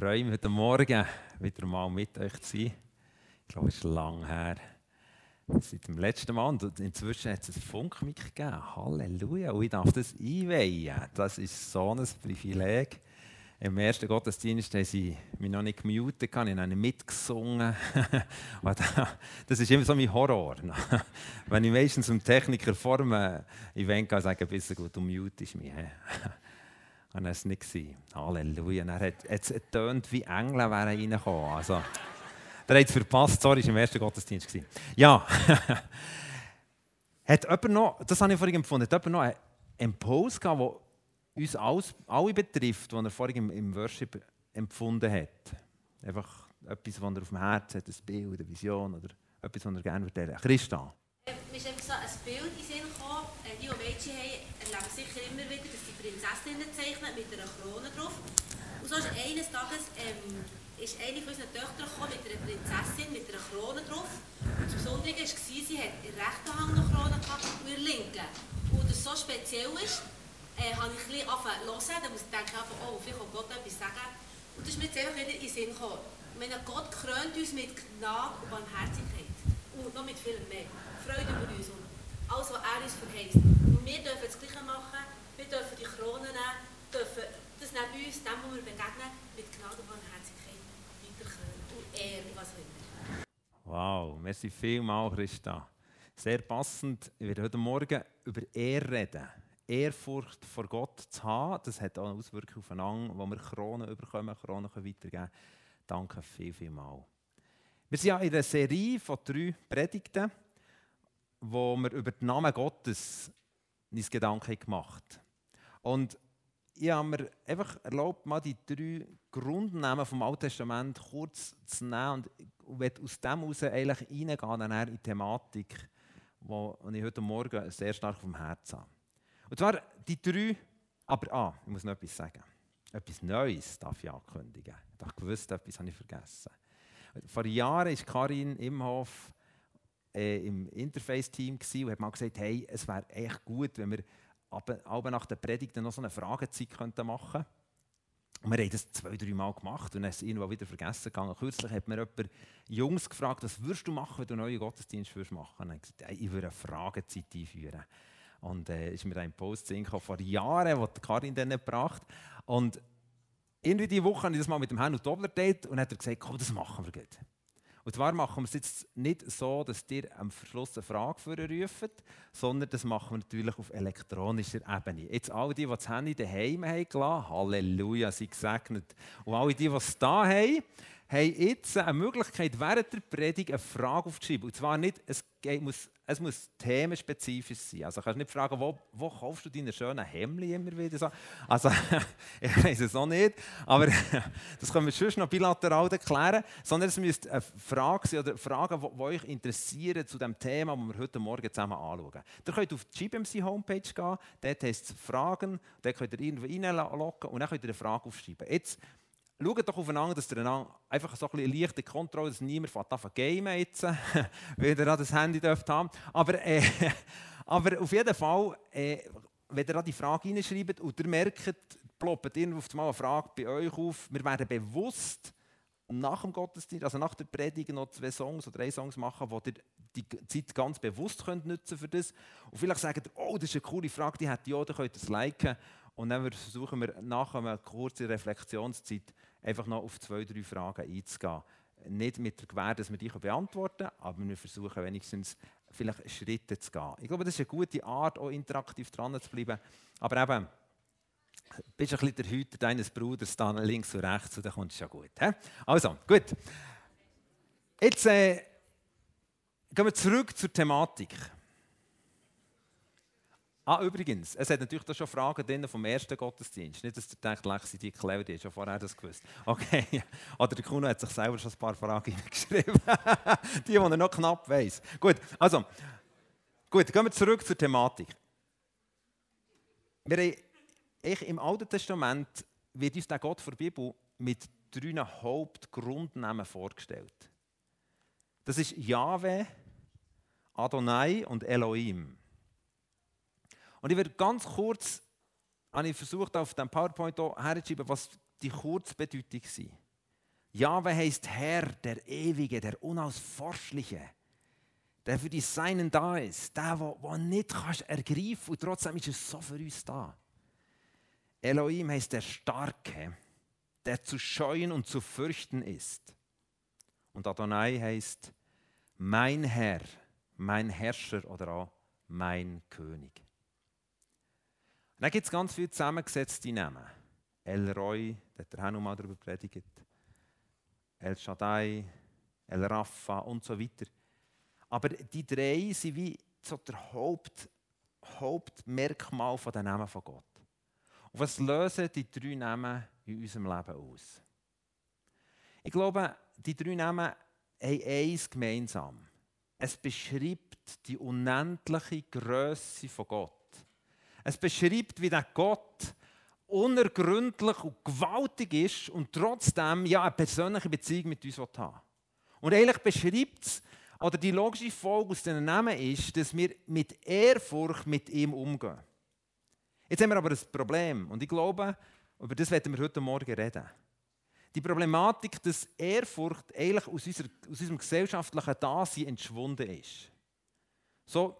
freue mich heute Morgen wieder mal mit euch zu sein. Ich glaube, es ist lang her. Seit dem letzten Mal. Und inzwischen hat es ein Funkmic gegeben. Halleluja. Und ich darf das einweihen. Das ist so ein Privileg. Im ersten Gottesdienst haben sie mich noch nicht gemutet, ich habe nicht mitgesungen. das ist immer so mein Horror. Wenn ich meistens zum Techniker vor einem Event gehe, sage ich, bist gut, du mutest mich. Und er es nicht. Halleluja. Er hat es tönt wie Engel wären reingekommen. Also, der hat es verpasst. Sorry, es war im ersten Gottesdienst. Ja. hat jemand noch, das habe ich vorhin empfunden, hat jemand noch einen Impuls gehabt, der uns alles, alle betrifft, was er vorhin im, im Worship empfunden hat? Einfach etwas, was er auf dem Herzen hat, ein Bild, eine Vision oder etwas, was er gerne erzählen Christa. Mir ist so ein Bild in den Sinn gekommen. Die, die Mädchen haben, erleben sicher immer wieder, Prinzessinnen zeichnen mit einer Krone drauf. Und so ist eines Tages ähm, ist eine von unseren Töchtern gekommen mit einer Prinzessin mit einer Krone drauf. Und das Besondere war, sie hat in der rechten Hand eine Krone gehabt und in der linken. Und das so speziell ist, äh, habe ich ein bisschen angefangen zu hören. Da muss ich denken, oh, vielleicht kann Gott etwas sagen. Und das ist mir jetzt einfach wieder in den Sinn gekommen. Meine, Gott krönt uns mit Gnade und Barmherzigkeit. Und noch mit viel mehr. Freude über uns und alles, was er uns verheißt. Und dürfen das Gleiche machen. Wir dürfen die Krone nehmen, dürfen das neben uns, dem, wo wir begegnen, mit Gnade und Barmherzigkeit weiterkrönen. Und Ehre, was auch immer. Wow, merci vielmals, Christa. Sehr passend. Ich werde heute Morgen über Ehre reden. Ehrfurcht vor Gott zu haben, das hat auch eine Auswirkung aufeinander, wo wir Kronen bekommen, Kronen weitergeben können. Danke viel, viel mal. Wir sind ja in einer Serie von drei Predigten, wo wir über den Namen Gottes uns Gedanken gemacht haben. Und ich habe mir einfach erlaubt, mal die drei Grundnamen vom Alten Testament kurz zu nehmen und werde aus dem heraus eigentlich reingehen in die Thematik, die ich heute Morgen sehr stark vom Herzen habe. Und zwar die drei, aber ah, ich muss noch etwas sagen. Etwas Neues darf ich ankündigen. Ich habe gewusst, etwas habe ich vergessen. Vor Jahren war Karin Imhoff äh, im Interface-Team und hat mal gesagt, hey, es wäre echt gut, wenn wir aber nach der Predigt noch so eine Fragezeit könnten machen. Und wir haben das zwei, drei Mal gemacht und dann es irgendwann wieder vergessen gegangen. Kürzlich hat mir jemand Jungs gefragt, was würdest du machen, wenn du einen neuen Gottesdienst würdest machen? Und ich gesagt, ich würde eine Fragezeit einführen. Und äh, ist mir ein Post vor Jahren, den Karin dann gebracht Und irgendwie diese Woche habe ich das mal mit dem Herrn Dobler date und hat er gesagt, komm, das machen wir gut. Und zwar machen wir es jetzt nicht so, dass ihr am Verschluss eine Frage ruft, sondern das machen wir natürlich auf elektronischer Ebene. Jetzt alle die, die das Handy daheim haben gelassen, Halleluja, sind gesegnet. Und alle die, die es da haben, haben jetzt eine Möglichkeit, während der Predigt eine Frage aufzuschreiben. Und zwar nicht, geht, muss, es muss themenspezifisch sein. Also kannst du nicht fragen, wo, wo kaufst du deine schönen Hemden immer wieder? So. Also, ich weiß es auch nicht, aber das können wir sonst noch bilateral erklären. Sondern es müsste eine Frage sein oder Fragen, die euch interessieren zu dem Thema, das wir heute Morgen zusammen anschauen. Ihr könnt auf die GBMC Homepage gehen, dort heißt es Fragen, dort könnt ihr irgendwo reinloggen und dann könnt ihr eine Frage aufschreiben. Jetzt, Schaut doch aufeinander, dass ihr einfach so ein bisschen leichte Kontrolle, dass niemand von anfängt gamen jetzt, weil ihr das Handy dürft haben. Aber, äh, aber auf jeden Fall, äh, wenn ihr die Frage hineinschreibt und ihr merkt, ploppt irgendwo mal eine Frage bei euch auf, wir werden bewusst nach dem Gottesdienst, also nach der Predigt noch zwei Songs oder drei Songs machen, wo ihr die Zeit ganz bewusst könnt nutzen für das. Und vielleicht sagt ihr, oh, das ist eine coole Frage, die hat ja, dann könnt ihr es liken. Und dann versuchen wir nach einer kurzen Reflexionszeit einfach noch auf zwei, drei Fragen einzugehen. Nicht mit der Gewähr, dass wir die beantworten können, aber wir versuchen wenigstens vielleicht Schritte zu gehen. Ich glaube, das ist eine gute Art, auch interaktiv dran zu bleiben. Aber eben, bist ein bisschen der Hüter deines Bruders, dann links und rechts, und dann kommt es ja gut. He? Also, gut. Jetzt äh, gehen wir zurück zur Thematik. Ah, übrigens, es hat natürlich da schon Fragen drin vom ersten Gottesdienst. Nicht, dass ihr denkt, Lexi, die Claudia, die hat schon vorher das gewusst. Okay, oder der Kuno hat sich selber schon ein paar Fragen geschrieben. die, die er noch knapp weiß. Gut, also, gut, gehen wir zurück zur Thematik. Wir haben, ich, Im Alten Testament wird uns der Gott der Bibel mit drei Hauptgrundnamen vorgestellt. Das ist Yahweh, Adonai und Elohim. Und ich werde ganz kurz, habe ich versucht, auf dem PowerPoint herzuschreiben, was die Kurzbedeutung sind. Jahwe heißt Herr, der Ewige, der Unausforschliche, der für die Seinen da ist, der, der nicht kannst ergreifen und trotzdem ist es so für uns da. Elohim heißt der Starke, der zu scheuen und zu fürchten ist. Und Adonai heißt mein Herr, mein Herrscher oder auch mein König. Dann gibt es ganz viele zusammengesetzte Namen. El Roy, der hat er auch mal darüber predigt. El Shaddai, El Rafa und so weiter. Aber die drei sind wie so der Haupt, Hauptmerkmal von den Namen von Gott. Und was lösen die drei Namen in unserem Leben aus? Ich glaube, die drei Namen haben eins gemeinsam. Es beschreibt die unendliche Größe von Gott. Es beschreibt, wie der Gott unergründlich und gewaltig ist und trotzdem ja, eine persönliche Beziehung mit uns haben Und eigentlich beschreibt es, oder die logische Folge aus diesen Namen ist, dass wir mit Ehrfurcht mit ihm umgehen. Jetzt haben wir aber ein Problem und ich glaube, über das werden wir heute Morgen reden. Die Problematik, dass Ehrfurcht eigentlich aus, unserer, aus unserem gesellschaftlichen Dasein entschwunden ist. So,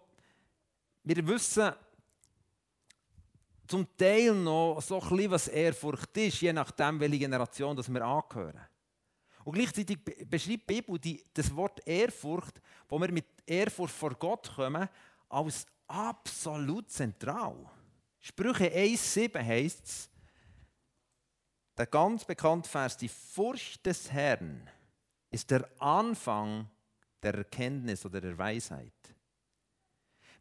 wir wissen, zum Teil noch so ein bisschen, was Ehrfurcht ist, je nachdem, welche Generation das wir angehören. Und gleichzeitig beschreibt die Bibel die, das Wort Ehrfurcht, wo wir mit Ehrfurcht vor Gott kommen, als absolut zentral. Sprüche 1,7 heißt es, der ganz bekannte Vers, die Furcht des Herrn ist der Anfang der Erkenntnis oder der Weisheit.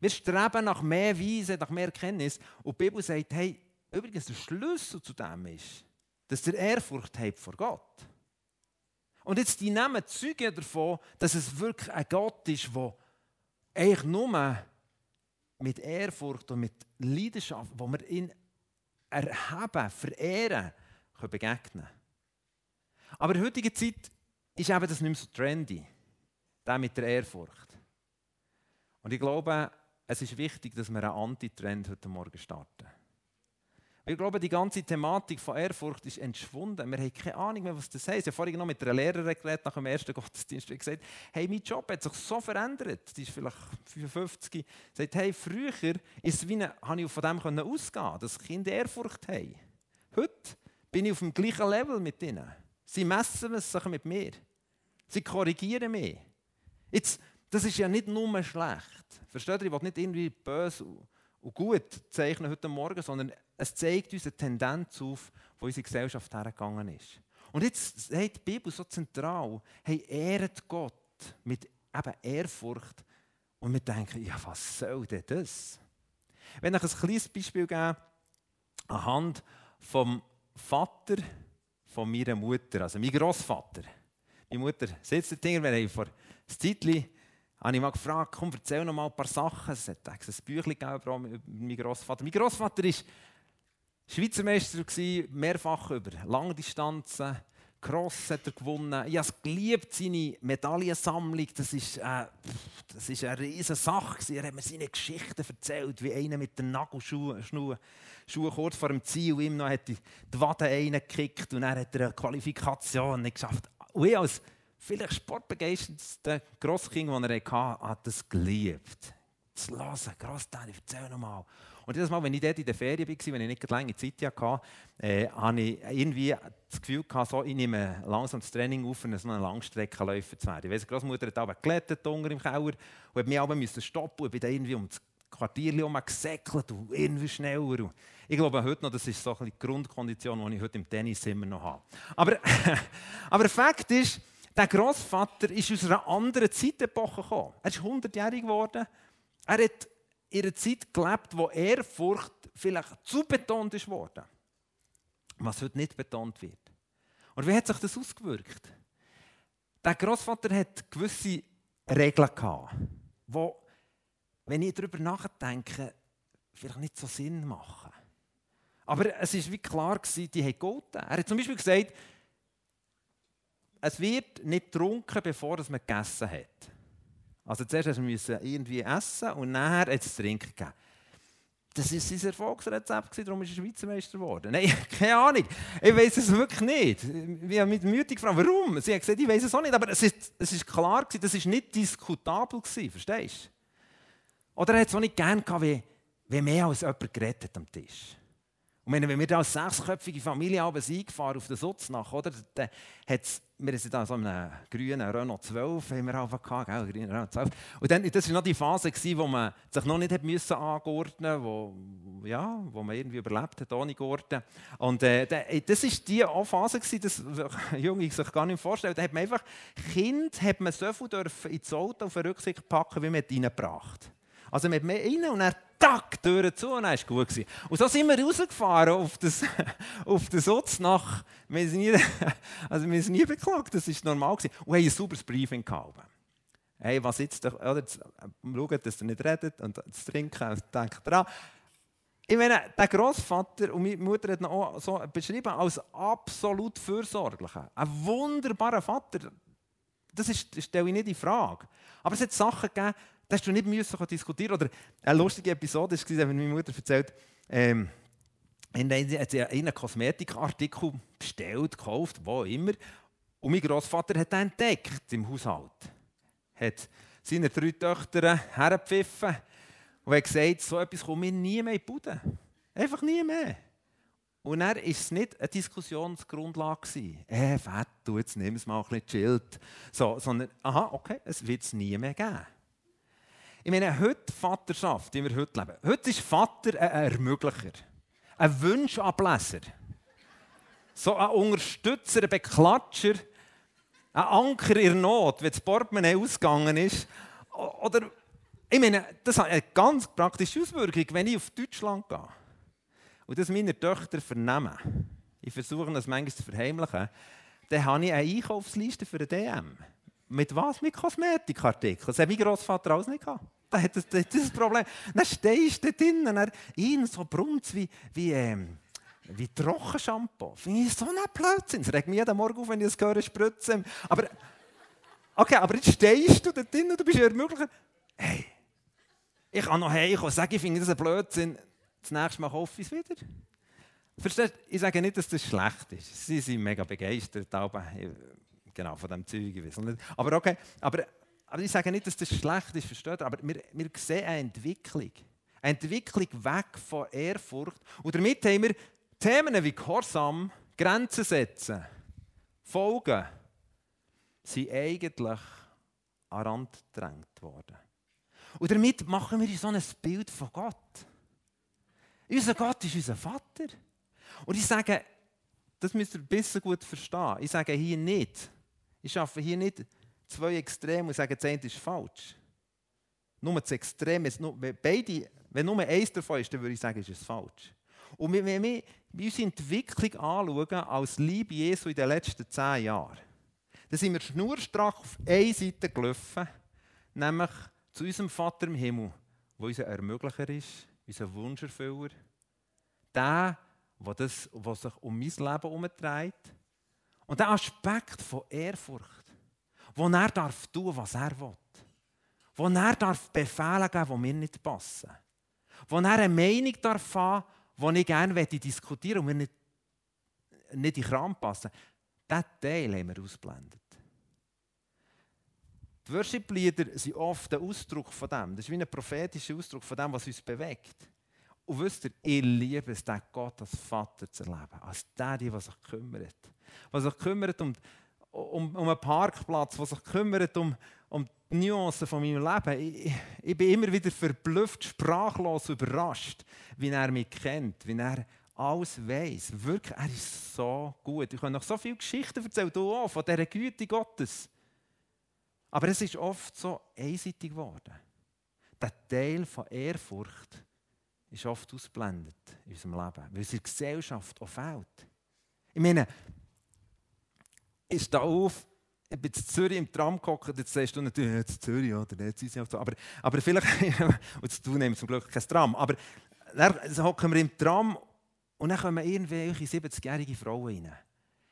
Wir streben nach mehr Weise, nach mehr Erkenntnis. Und die Bibel sagt, hey, übrigens der Schlüssel zu dem ist, dass der Ehrfurcht hat vor Gott. Und jetzt die nehmen Züge davon, dass es wirklich ein Gott ist, der eigentlich nur mit Ehrfurcht und mit Leidenschaft, wo wir ihn erheben, verehren, können begegnen Aber in der heutigen Zeit ist eben das nicht mehr so trendy, der mit der Ehrfurcht. Und ich glaube, es ist wichtig, dass wir einen Antitrend heute Morgen starten. Ich glaube, die ganze Thematik von Ehrfurcht ist entschwunden. Wir haben keine Ahnung mehr, was das heißt. Ich habe vorhin noch mit einer Lehrerin geredet nach dem ersten Gottesdienst und gesagt, hey, mein Job hat sich so verändert. Die ist vielleicht 55. Sie sagt, hey, früher ist wie eine, habe ich von dem ausgehen dass Kinder Ehrfurcht haben. Heute bin ich auf dem gleichen Level mit ihnen. Sie messen es sich mit mir. Sie korrigieren mich. Jetzt, das ist ja nicht nur schlecht. Versteht ihr? Ich will nicht irgendwie böse und gut zeichnen heute Morgen, sondern es zeigt uns eine Tendenz auf, wo unsere Gesellschaft hergegangen ist. Und jetzt sagt die Bibel so zentral, hey, ehret Gott mit eben Ehrfurcht. Und wir denken, ja, was soll denn das? Wenn ich ein kleines Beispiel gebe, anhand vom Vater von meiner Mutter, also mein Großvater. Meine Mutter sitzt da, wir haben vor ein Zeitchen habe ich mal gefragt, komm, erzähl noch mal ein paar Sachen. Es hat ein Büchlein gegeben über meinen Großvater. Mein Großvater war Schweizer Meister, mehrfach über Langdistanzen. Cross hat er gewonnen. Ich habe geliebt, seine Medaillensammlung. Das ist, äh, eine riesige Sache. Er hat mir seine Geschichten erzählt, wie einer mit den Nagelschuhen Schuhe kurz vor dem Ziel ihm noch hat die Wade reingekickt und dann hat er eine Qualifikation nicht geschafft. Und ich als vielleicht sportbegeisterter Grosskind, den er hatte, hat das geliebt. Zu hören, Grossdaddy, erzähl nochmal. Und jedes Mal, wenn ich dort in der Ferien war, wenn ich nicht lange Zeit hatte, äh, hatte ich irgendwie das Gefühl, gehabt, so, ich nehme langsam das Training auf, um so einen Langstreckenläufer zu werden. Ich weiss, die Großmutter hat aber gelettet unter im Keller und hat mich aber stoppen und bin dann irgendwie um das Quartier gesäckelt und irgendwie schneller. Ich glaube heute noch, das ist so die Grundkondition, die ich heute im Tennis immer noch habe. Aber, aber Fakt ist, der Großvater ist aus einer anderen Zeitepoche gekommen. Er ist 100-jährig geworden. Er hat in einer Zeit gelebt, wo Ehrfurcht vielleicht zu betont ist worden. Was heute nicht betont wird. Und wie hat sich das ausgewirkt? Der Großvater hat gewisse Regeln gehabt, die, wenn ich darüber nachdenke, vielleicht nicht so Sinn machen. Aber es war wie klar, die haben gelten. Er hat zum Beispiel gesagt, es wird nicht getrunken, bevor man gegessen hat. Also zuerst müssen wir irgendwie essen und nachher es trinken geben. das war sein Erfolgsrezept, darum ist er Schweizer Meister geworden. Nein, keine Ahnung. Ich weiß es wirklich nicht. Wir haben mit Mühe gefragt, warum. Sie hat gesagt, ich weiß es auch nicht. Aber es ist, ist klar, gewesen, das war nicht diskutabel. Gewesen, verstehst du? Oder er hat es auch nicht gern gehabt, wie, wie mehr als jemand geredet hat am Tisch. Und wenn wir da als sechsköpfige Familie abends eingefahren auf den Sutznach, oder, dann hat's, wir sind da so einem grünen Renault 12 haben wir gehabt, gell, grünen Renault 12. Und dann, das war noch die Phase, gewesen, wo man sich noch nicht hat müssen angurten wo, ja, wo man irgendwie überlebt hat ohne Gurten. Und äh, das war die Phase, gewesen, das Junge sich gar nicht vorstellen. Da hat man einfach, Kind hat man so viel dürfen ins Auto auf den Rücksicht packen, wie man es reingebracht Also man hat mehr rein und er tack, Türen zu und dann war es gut. Und so sind wir rausgefahren auf, das, auf den Sutz nach, wir sind nie, also wir sind nie beklagt, das war normal. Gewesen. Und haben ein sauberes Briefing gehabt. Hey, was jetzt, oder, schaut, dass ihr nicht redet und das Trinken, denkt dran. Ich meine, der Großvater und meine Mutter hat ihn auch so beschrieben als absolut fürsorglicher. Ein wunderbarer Vater. Das, ist, das stelle ich nicht in Frage. Aber es hat Sachen gegeben, das hast du nicht müssen diskutieren Oder eine lustige Episode war, wenn meine Mutter erzählt, ähm, hat sie einen Kosmetikartikel bestellt, gekauft, wo immer. Und mein Großvater hat den entdeckt im Haushalt. Hat seine drei Töchter hergepfiffen und hat gesagt, so etwas kommt mir nie mehr in die Bude. Einfach nie mehr. Und dann war es nicht eine Diskussionsgrundlage. Äh, fett, du, jetzt nimm es mal ein bisschen chillt. So, sondern, aha, okay, es wird es nie mehr geben. Ich meine, heute Vaterschaft, wie wir heute leben, heute ist Vater ein Ermöglicher, ein Wunschableser, so ein Unterstützer, ein Beklatscher, ein Anker in Not, wenn das Portemonnaie ausgegangen ist. Oder, ich meine, das hat eine ganz praktische Auswirkung, wenn ich auf Deutschland gehe und das meine Töchter vernehmen. Ich versuche das manchmal zu verheimlichen. Dann habe ich eine Einkaufsliste für eine DM. Mit was? Mit Kosmetikartikeln. Das hat mein Großvater alles nicht gehabt. Das ist das, das Problem. Dann stehst du da drin und er ihn so brummt wie, wie, ähm, wie Trockenshampoo. Finde ich so ein Blödsinn. Es regt mich jeden Morgen auf, wenn ich das höre, spritzen. Aber, okay, aber jetzt stehst du da drin und du bist ja ermöglicht. Hey, ich kann noch heimkommen und sagen, ich finde das ein Blödsinn. Das nächste Mal hoffe ich es wieder. Verstehst Ich sage nicht, dass das schlecht ist. Sie sind mega begeistert. Aber genau, von diesem Zeug. Aber okay, aber, aber ich sage nicht, dass das schlecht ist, versteht ihr? Aber wir, wir sehen eine Entwicklung. Eine Entwicklung weg von Ehrfurcht. Und damit haben wir Themen wie Gehorsam, Grenzen setzen, Folgen, sind eigentlich an Rand gedrängt worden. Und damit machen wir so ein Bild von Gott. Unser Gott ist unser Vater. Und ich sage, das müsst ihr ein bisschen gut verstehen. Ich sage hier nicht, ich schaffe hier nicht zwei Extreme und sage, das eine ist falsch. Nur das Extrem, beide, wenn nur eins davon ist, dann würde ich sagen, ist es falsch. Und wenn wir unsere Entwicklung anschauen als Liebe Jesu in den letzten zehn Jahren, dann sind wir schnurstracks auf eine Seite gelaufen, nämlich zu unserem Vater im Himmel, der unser Ermöglicher ist, unser Wunscherfüller, der, der, sich um mein Leben herumtreibt und der Aspekt von Ehrfurcht, wo er darf tun, was er will. Wo er darf Befehle geben, die mir nicht passen. Wo er eine Meinung darf haben, die ich gerne diskutieren und mir nicht, nicht in den Kram passen. Diesen Teil haben wir ausblendet. Die Worship-Lieder sind oft ein Ausdruck von dem. Das ist wie ein prophetischer Ausdruck von dem, was uns bewegt. Und wisst ihr, ich liebe es, den Gott als Vater zu erleben. Als der, der sich kümmert. Was sich kümmert um, um, um einen Parkplatz, was sich kümmert um, um die Nuancen von meinem Leben. Ich, ich bin immer wieder verblüfft, sprachlos, überrascht, wie er mich kennt, wie er alles weiß. Wirklich, er ist so gut. Ich kann noch so viele Geschichten erzählen, du auch, von dieser Güte Gottes. Aber es ist oft so einseitig geworden. Der Teil von Ehrfurcht ist oft ausblendet in unserem Leben, weil der Gesellschaft auch fehlt. Ich meine, ich stehe auf, ich bin in Zürich im Tram gehockt, jetzt sagst du natürlich, jetzt Zürich, oder jetzt ist es so. Aber, aber vielleicht, und du nimmst zum Glück kein Tram, aber dann hocken wir im Tram und dann kommen irgendwelche 70-jährige Frauen rein.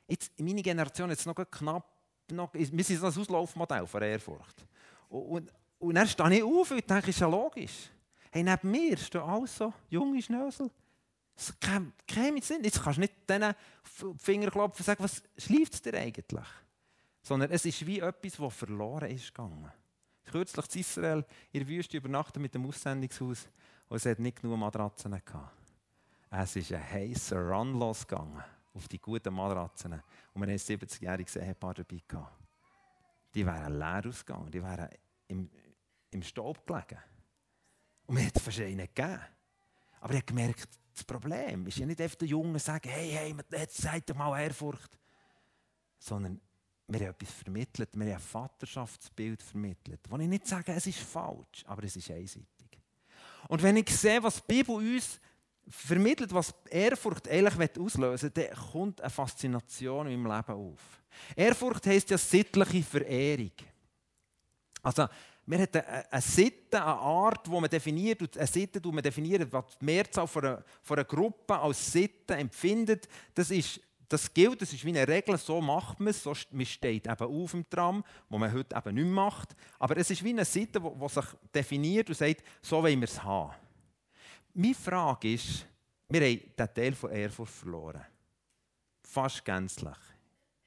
Jetzt, in meiner Generation jetzt noch knapp, noch, wir sind ein Auslaufmodell von Ehrfurcht. Und, und, dann stehe ich auf und denke, ist ja logisch. Hey, neben mir stehen auch so junge Schnösel. Das käme Sinn. Jetzt kannst du nicht denen Finger klopfen und sagen, was schläft dir eigentlich? Sondern es ist wie etwas, das verloren ist gegangen. Kürzlich in Israel in der Wüste übernachtet mit dem Aussendungshaus und es hat nicht genug Matratzen gehabt. Es ist ein heißer Run losgegangen auf die guten Matratzen. Und wir haben ein 70-jähriges Ehepaar dabei gehabt. Die wären leer ausgegangen, die wären im, im Staub gelegen. Und wir hätten fast einen gegeben. Aber ich habe gemerkt, das Problem ist ja nicht einfach der Junge sagen, hey, hey, jetzt seid ihr mal Ehrfurcht. Sondern wir haben etwas vermittelt, wir haben ein Vaterschaftsbild vermittelt. Wo ich nicht sage, es ist falsch, aber es ist einseitig. Und wenn ich sehe, was die Bibel uns vermittelt, was Ehrfurcht eigentlich auslösen will, dann kommt eine Faszination in meinem Leben auf. Ehrfurcht heisst ja sittliche Verehrung. Also, wir haben eine Sitte, eine Art, die man definiert, eine Sitte, die man definiert, was die Mehrzahl von einer, von einer Gruppe als Sitte empfindet, das, ist, das gilt, das ist wie eine Regel, so macht man es, so, man steht eben auf dem Tram, wo man heute eben nicht mehr macht, aber es ist wie eine Sitte, die sich definiert und sagt, so wollen wir es haben. Meine Frage ist, wir haben diesen Teil von Ehrfurcht verloren. Fast gänzlich.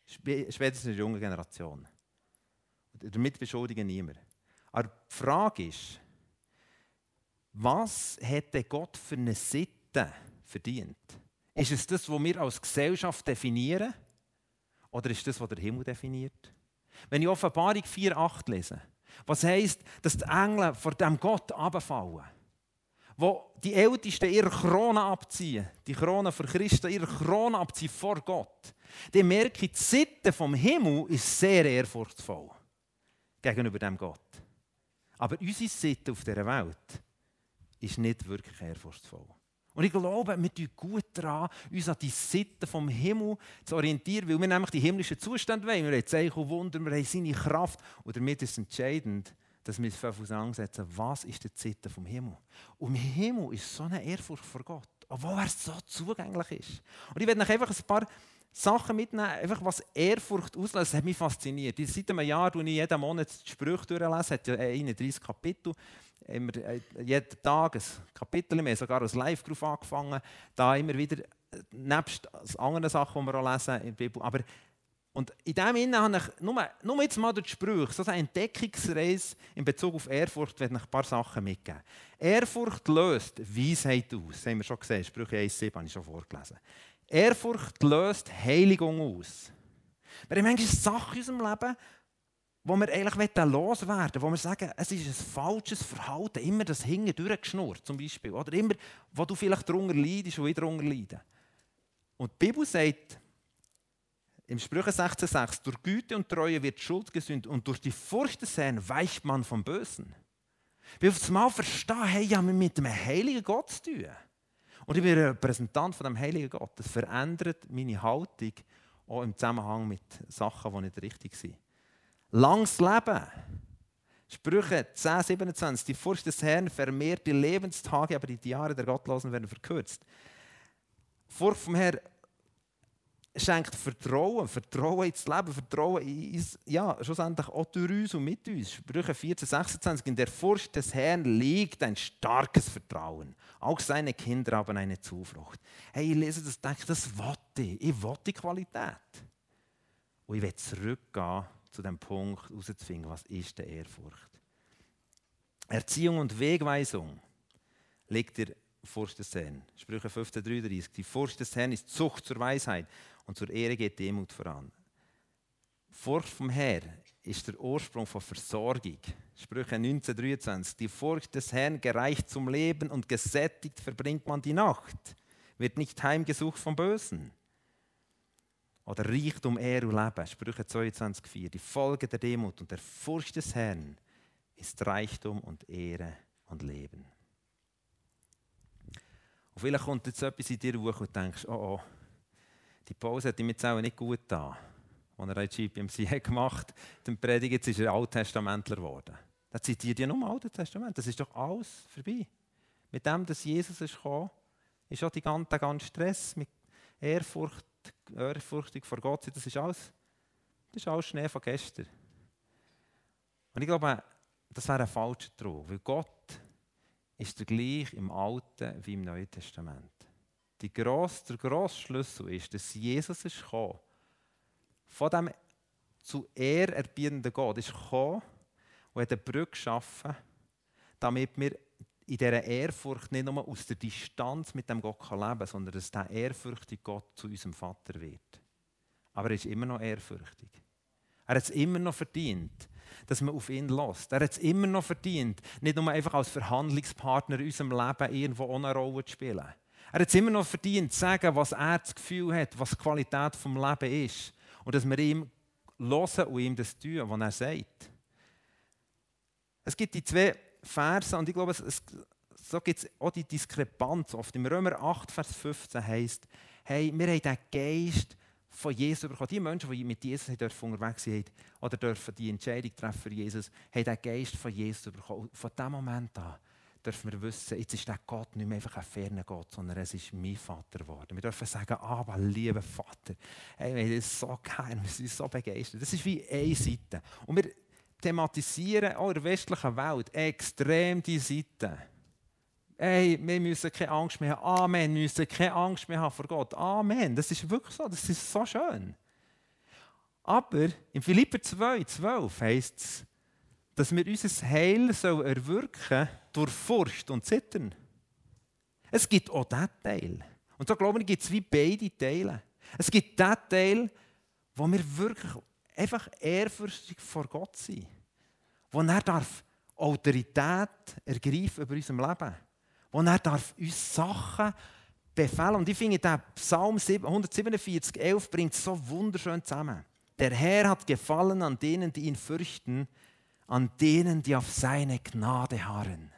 Spätestens in der jungen Generation. Damit beschuldigen niemand. Aber die Frage ist, was hätte Gott für eine Sitte verdient? Ist es das, was wir als Gesellschaft definieren? Oder ist das, was der Himmel definiert? Wenn ich Offenbarung 4,8 lese, was heisst, dass die Engel vor dem Gott abfallen? Wo die Ältesten ihre Krone abziehen, die Krone für Christen, ihre Krone abziehen vor Gott, dann merke ich, die Sitte vom Himmel ist sehr ehrfurchtsvoll gegenüber dem Gott. Aber unsere Sitte auf dieser Welt ist nicht wirklich ehrfurchtsvoll. Und ich glaube, wir tun gut daran, uns an die Sitte vom Himmel zu orientieren, weil wir nämlich die himmlischen Zustände wollen. Wir haben Zeichen und Wunder, wir haben seine Kraft. Und damit ist es entscheidend, dass wir uns auseinandersetzen, was ist die Sitte vom Himmel. Und im Himmel ist so eine Ehrfurcht vor Gott, obwohl er so zugänglich ist. Und ich werde euch einfach ein paar Sachen mitnehmen, einfach was Ehrfurcht auslöst. Das hat mich fasziniert. Seit einem Jahr tue ich jeden Monat die Sprüche durchlesen. Es hat ja 31 Kapitel. Immer, äh, jeden Tag ein Kapitel. Haben sogar als Live-Group angefangen. Da immer wieder, äh, nebst anderen Sachen, die wir auch lesen in der Bibel. Aber und in diesem Sinne habe ich nur, nur jetzt mal durch die Sprüche, so eine Entdeckungsreise in Bezug auf Ehrfurcht, werde ich ein paar Sachen mitgeben. Ehrfurcht löst Weisheit aus. Das haben wir schon gesehen. Sprüche 1,7 habe ich schon vorgelesen. Ehrfurcht löst Heiligung aus. Wir haben manchmal Sachen in unserem Leben, wo wir eigentlich loswerden wo wir sagen, es ist ein falsches Verhalten, immer das Hingen durchgeschnurrt zum Beispiel. Oder immer, wo du vielleicht darunter leidest und wieder darunter leiden. Und die Bibel sagt, im Sprüche 16,6, durch Güte und Treue wird Schuld gesühnt und durch die Furcht des Herrn weicht man vom Bösen. Wir auf Mal verstehen, hey, ja, wir mit dem heiligen Gott zu tun. Und ich bin ein Repräsentant von dem heiligen Gott. Das verändert meine Haltung auch im Zusammenhang mit Sachen, die nicht richtig sind. Langes Leben. Sprüche 10, 27. Die Furcht des Herrn vermehrt die Lebenstage, aber die Jahre der Gottlosen werden verkürzt. Furcht vom Herrn schenkt Vertrauen, Vertrauen ins Leben, Vertrauen in, ja, schlussendlich auch durch uns und mit uns. Sprüche 14, 26. In der Furcht des Herrn liegt ein starkes Vertrauen. Auch seine Kinder haben eine Zuflucht. Hey, ich lese das und denke, das wollte ich. Ich will die Qualität. Und ich will zurückgehen zu dem Punkt, herauszufinden, was ist die Ehrfurcht. Erziehung und Wegweisung liegt der Furcht des Herrn. Sprüche 15, 33. Die Furcht des Herrn ist Zucht zur Weisheit und zur Ehre geht Demut voran. Furcht vom Herrn ist der Ursprung von Versorgung. Sprüche 1923. Die Furcht des Herrn gereicht zum Leben und gesättigt verbringt man die Nacht. Wird nicht heimgesucht vom Bösen. Oder Reichtum, Ehre und Leben. Sprüche 22,4. Die Folge der Demut und der Furcht des Herrn ist Reichtum und Ehre und Leben. Und vielleicht kommt jetzt etwas in dir hoch und denkst, oh oh, die Pause hat ihm jetzt auch nicht gut getan, als er GPMC gemacht hat. Dann Predigt, jetzt ist er Alttestamentler geworden. Da zitiert ja nur im Alten Testament. Das ist doch alles vorbei. Mit dem, dass Jesus ist gekommen, ist auch die ganze, der ganze Stress mit Ehrfurcht, Ehrfurchtig vor Gott, das ist alles, das ist alles Schnee von gestern. Und ich glaube, das wäre ein falscher Trug, weil Gott ist der gleich im Alten wie im Neuen Testament. Die grosse, der grosse Schlüssel ist, dass Jesus ist gekommen, von dem zu ehrerbietenden Gott ist gekommen und hat eine Brücke geschaffen, damit wir in dieser Ehrfurcht nicht nur aus der Distanz mit dem Gott leben können, sondern dass dieser ehrfürchtige Gott zu unserem Vater wird. Aber er ist immer noch ehrfürchtig. Er hat es immer noch verdient, dass man auf ihn lässt. Er hat es immer noch verdient, nicht nur einfach als Verhandlungspartner in unserem Leben irgendwo eine Rolle zu spielen. Er hat es immer noch verdient, zu sagen, was er das Gefühl hat, was die Qualität des Lebens ist. Und dass wir ihm hören und ihm das tun, was er sagt. Es gibt die zwei Verse und ich glaube, es, so gibt es auch die Diskrepanz. Oft im Römer 8, Vers 15 heißt, hey, wir haben den Geist von Jesus bekommen. Die Menschen, die mit Jesus unterwegs sind oder dürfen die Entscheidung treffen für Jesus, haben den Geist von Jesus bekommen. von diesem Moment an dürfen wir wissen, jetzt ist der Gott nicht mehr einfach ein ferner Gott, sondern es ist mein Vater geworden. Wir dürfen sagen, aber lieber Vater, hey, wir sind so geil, wir sind so begeistert. Das ist wie eine Seite. Und wir thematisieren auch in der westlichen Welt extrem die Seite. Hey, wir müssen keine Angst mehr haben. Amen. Wir müssen keine Angst mehr haben vor Gott. Amen. Das ist wirklich so. Das ist so schön. Aber in Philipper 2, 12 heißt es, dass wir unser Heil erwirken durch Furcht und Zittern. Es gibt auch diesen Teil. Und so glaube ich, gibt es wie beide Teile. Es gibt diesen Teil, wo wir wirklich einfach ehrfürchtig vor Gott sind. Wo er darf Autorität ergreifen über unserem Leben wo er darf uns Sachen befehlen. Und ich finde, der Psalm 147, 11 bringt so wunderschön zusammen. Der Herr hat gefallen an denen, die ihn fürchten, an denen, die auf seine Gnade harren.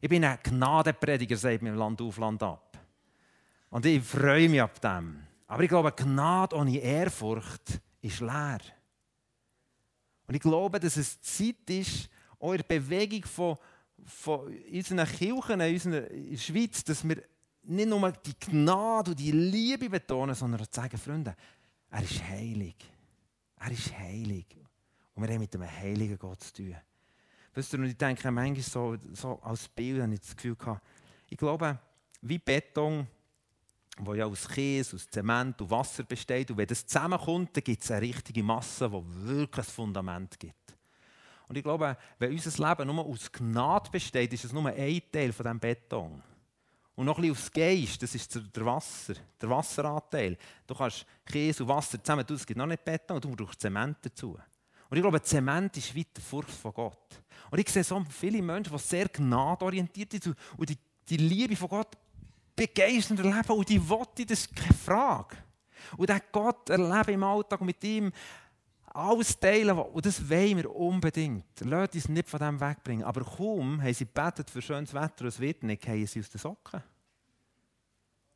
Ich bin ein Gnadeprediger, sagt mir Land auf, Land ab. Und ich freue mich ab dem. Aber ich glaube, Gnade ohne Ehrfurcht ist leer. Und ich glaube, dass es Zeit ist, eure Bewegung von von unseren Kirchen in unserer Schweiz, dass wir nicht nur die Gnade und die Liebe betonen, sondern auch sagen, Freunde, er ist heilig. Er ist heilig. Und wir haben mit einem heiligen Gott zu tun. Weißt du, und ich denke manchmal so, so als Bild, habe ich das Gefühl gehabt, ich glaube, wie Beton, wo ja aus Käse, aus Zement und Wasser besteht, und wenn das zusammenkommt, dann gibt es eine richtige Masse, die wirklich ein Fundament gibt. Und ich glaube, wenn unser Leben nur aus Gnade besteht, ist es nur ein Teil von diesem Beton. Und noch ein bisschen aus Geist, das ist der Wasser, der Wasseranteil. Du kannst Käse und Wasser zusammen tun, es gibt noch nicht Beton, du brauchst Zement dazu. Und ich glaube, Zement ist weit der Furcht von Gott. Und ich sehe so viele Menschen, die sehr gnadorientiert sind und die, die Liebe von Gott begeistert erleben und die wollen, das ist keine Frage. Und den Gott erleben im Alltag mit ihm alles teilen, und das wollen wir unbedingt. Lasst uns nicht von dem wegbringen. Aber kaum haben sie gebetet für schönes Wetter und es wird nicht, gehen sie aus den Socken.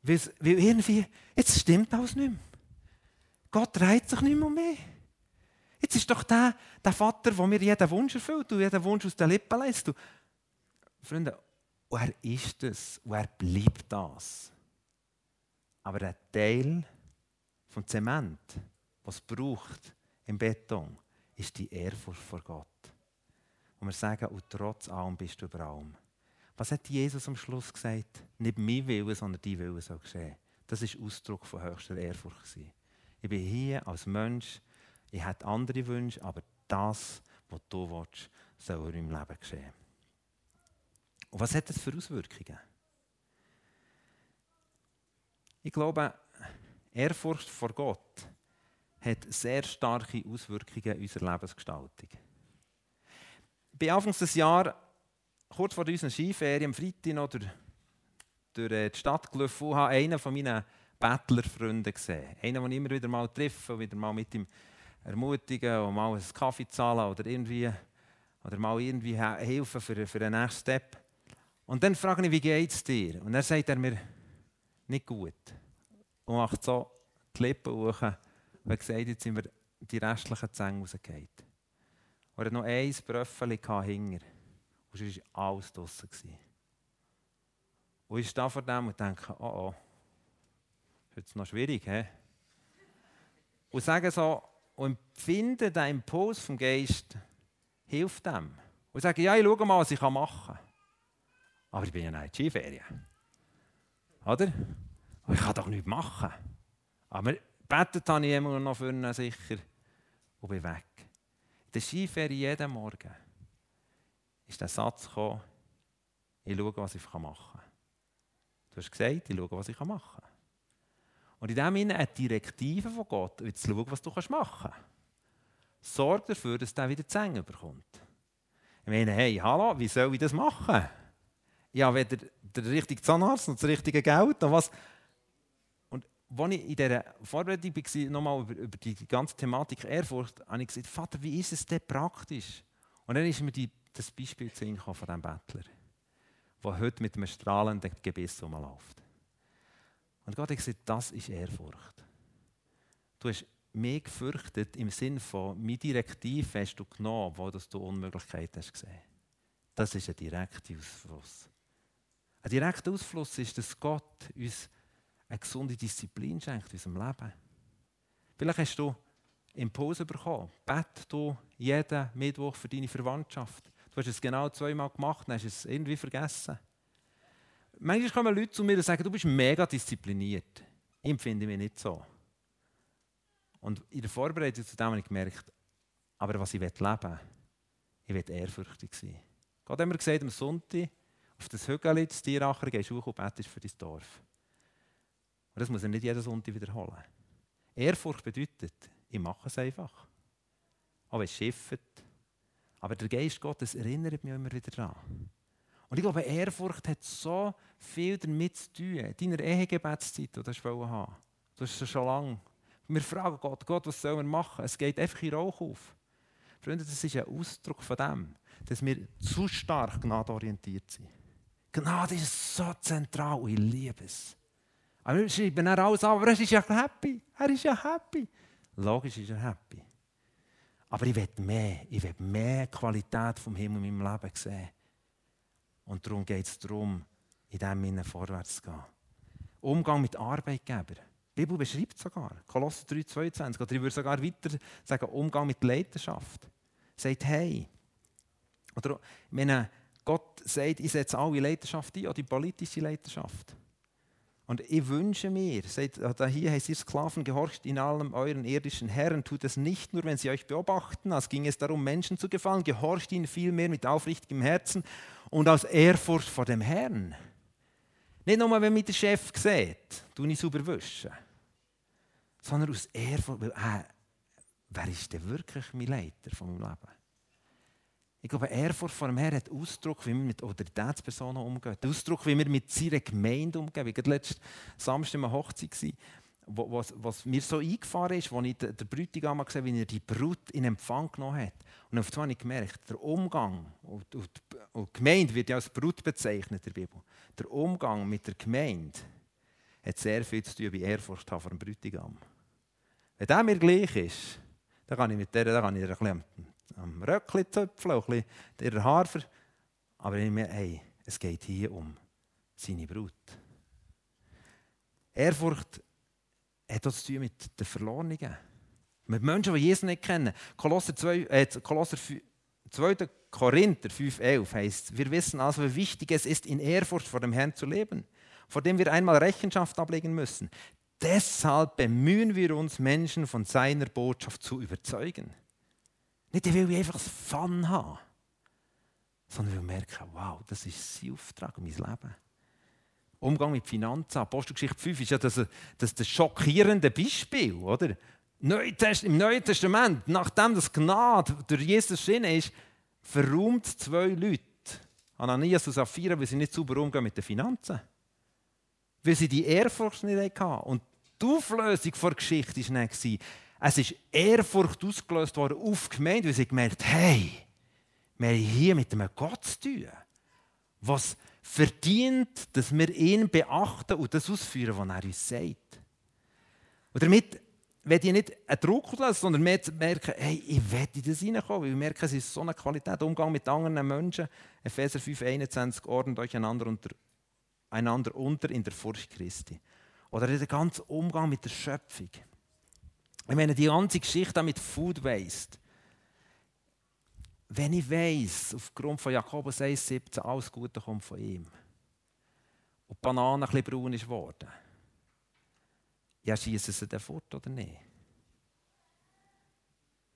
Weil, irgendwie, jetzt stimmt alles nicht mehr. Gott dreht sich nicht mehr um mich. Jetzt ist doch der, der Vater, der mir jeden Wunsch erfüllt und jeden Wunsch aus den Lippen lässt. Und, Freunde, und er ist es und er bleibt das. Aber der Teil vom Zement, was es braucht, im Beton, ist die Ehrfurcht vor Gott. Und wir sagen, und trotz allem bist du über allem. Was hat Jesus am Schluss gesagt? Nicht mein Wille, sondern dein Wille soll geschehen. Das ist Ausdruck von höchster Ehrfurcht. Ich bin hier als Mensch, ich habe andere Wünsche, aber das, was du willst, soll in meinem Leben geschehen. Und was hat das für Auswirkungen? Ich glaube, Ehrfurcht vor Gott hat sehr starke Auswirkungen in unserer Lebensgestaltung. Bei Anfangs des Jahres, kurz vor unseren Skiferien, am Freitag noch durch, durch äh, die Stadt gelaufen und habe einen von meinen Bettlerfreunden gesehen. Einen, den ich immer wieder mal treffe, wieder mal mit ihm ermutigen und mal einen Kaffee zahlen oder irgendwie oder mal irgendwie helfen für, für den nächsten Step. Und dann frage ich, wie geht es dir? Und er sagt er mir, nicht gut. Und macht so die Lippen hoch und gesagt, jetzt sind wir die restlichen Zähne rausgefallen. Und er noch ein Bröffeli hinter. Und sonst war alles draussen. Und ich stehe vor dem und denke, oh oh, ist jetzt noch schwierig, hä? Und sage so, und empfinde den Impuls vom Geist, hilft dem. Und sage, ja, ich schaue mal, was ich machen kann. Aber ich bin ja nicht in Skiferien. Oder? ich kann doch nichts machen. Aber betet habe ich immer noch für ihn sicher und bin weg. In der Skiferie jeden Morgen ist der Satz gekommen, ich schaue, was ich machen kann. Du hast gesagt, ich schaue, was ich machen kann. Und in dem Sinne eine Direktive von Gott, jetzt zu schauen, was du machen kannst. Sorge dafür, dass der wieder Zähne bekommt. Ich meine, hey, hallo, wie soll ich das machen? Habe weder den richtigen Zahnarzt noch das richtige Geld noch was. Und als ich in dieser Vorbereitung war, nochmal über, über die ganze Thematik Ehrfurcht, habe ich gesagt, Vater, wie ist es denn praktisch? Und dann ist mir die, das Beispiel zu von diesem Bettler, der heute mit einem strahlenden Gebiss rumläuft. Und Gott hat gesagt, das ist Ehrfurcht. Du hast mich gefürchtet im Sinne von, mein Direktiv hast du genommen, wo du Unmöglichkeit hast gesehen. Das ist ein direkter Ausfluss. Ein direkter Ausfluss ist, dass Gott uns eine gesunde Disziplin schenkt in unserem Leben. Vielleicht hast du Impulse bekommen. Bett du jeden Mittwoch für deine Verwandtschaft. Du hast es genau zweimal gemacht und hast es irgendwie vergessen. Manchmal kommen Leute zu mir und sagen, du bist mega diszipliniert. Ich empfinde mich nicht so. Und in der Vorbereitung zu dem habe ich gemerkt, aber was ich leben will, ich will ehrfürchtig sein. Gott hat mir gesagt, am Sonntag auf das Hügel, das Tieracher, gehst du hoch und betest für dein Dorf. Und das muss er nicht jeden Sonntag wiederholen. Ehrfurcht bedeutet, ich mache es einfach. Auch wenn es schifft. Aber der Geist Gottes erinnert mich immer wieder daran. Und ich glaube, Ehrfurcht hat so viel damit zu tun. Deiner Ehegebetszeit, die du haben hast es schon lange wir fragen Gott, Gott, was sollen wir machen? Es geht einfach in Rauch auf. Freunde, das ist ein Ausdruck von dem, dass wir zu stark gnadorientiert sind. Gnade ist so zentral und ich liebe es. Aber wir schreiben dann alles an, aber er ist ja happy. Er ist ja happy. Logisch ist er happy. Aber ich will mehr. Ich will mehr Qualität vom Himmel in meinem Leben sehen. Und darum geht es darum, in diesem Sinne vorwärts zu gehen. Umgang mit Arbeitgebern. Die Bibel beschreibt sogar, Kolosser 3, 22, oder ich würde sogar weiter sagen, Umgang mit Leidenschaft. Sagt, hey, oder meine, Gott sagt, ich setze alle Leidenschaft ein, auch die politische Leidenschaft. Und ich wünsche mir, sagt, hier heißt ihr Sklaven, gehorcht in allem euren irdischen Herren, tut es nicht nur, wenn sie euch beobachten, als ging es darum, Menschen zu gefallen, gehorcht ihnen vielmehr mit aufrichtigem Herzen und aus Ehrfurcht vor dem Herrn. Nicht nur, wenn mich der Chef sieht, tue ich sauber wischen sondern aus Ehrfurcht, weil äh, wer ist denn wirklich mein Leiter von meinem Leben? Ich glaube, Ehrfurcht vor dem Herrn hat Ausdruck, wie wir mit Autoritätspersonen umgehen. Ausdruck, wie wir mit seiner Gemeinde umgehen. Ich war letzten Samstag eine Hochzeit, wo, was, was, mir so eingefahren ist, als ich den, den Bräutigam gesehen wie er die Brut in Empfang genommen hat. Und auf habe ich gemerkt, der Umgang, und, und, und Gemeinde wird ja als Brut bezeichnet in der Bibel, der Umgang mit der Gemeinde hat sehr viel zu tun mit Ehrfurcht vor dem Bräutigam. Wenn der mir gleich ist, dann kann ich mit der, dann kann ich ein bisschen am Röckchen zöpfeln, ein bisschen der Hafer. Aber ich mir, hey, es geht hier um seine Brut. Ehrfurcht hat auch zu tun mit den Verlorenen. Mit Menschen, die Jesus nicht kennen. Kolosser 2, äh, Kolosser 2. Korinther 5,11 heißt, wir wissen also, wie wichtig es ist, in Ehrfurcht vor dem Herrn zu leben, vor dem wir einmal Rechenschaft ablegen müssen. Deshalb bemühen wir uns, Menschen von seiner Botschaft zu überzeugen. Nicht, weil wir einfach Fun haben, sondern weil wir merken, wow, das ist sein Auftrag in mein Leben. Umgang mit Finanzen. Apostelgeschichte 5 ist ja das, das, das schockierende Beispiel, oder? Im Neuen Testament, nachdem das Gnade durch Jesus erschienen ist, verräumt zwei Leute, Ananias und Sapphira, weil sie nicht sauber umgehen mit den Finanzen weil sie die Ehrfurcht nicht hatten. Und die Auflösung der Geschichte war dann, es ist Ehrfurcht ausgelöst worden auf die Gemeinde, weil sie gemerkt hey, wir haben hier mit einem Gott zu tun, was verdient, dass wir ihn beachten und das ausführen, was er uns sagt. Und damit werde ich nicht einen Druck lassen, sondern mehr merken, hey, ich werde in das hineinkommen, weil ich merke, es ist so eine Qualität, Umgang mit anderen Menschen. Epheser 5, 21, ordnet euch einander unter einander unter in der Furcht Christi. Oder der ganze Umgang mit der Schöpfung. Ich meine, die ganze Geschichte mit Food Waste. Wenn ich weiß, aufgrund von Jakobus 1,17, alles Gute kommt von ihm, und die Banane ein bisschen braun ist geworden, ja, schießen sie dann fort oder nicht?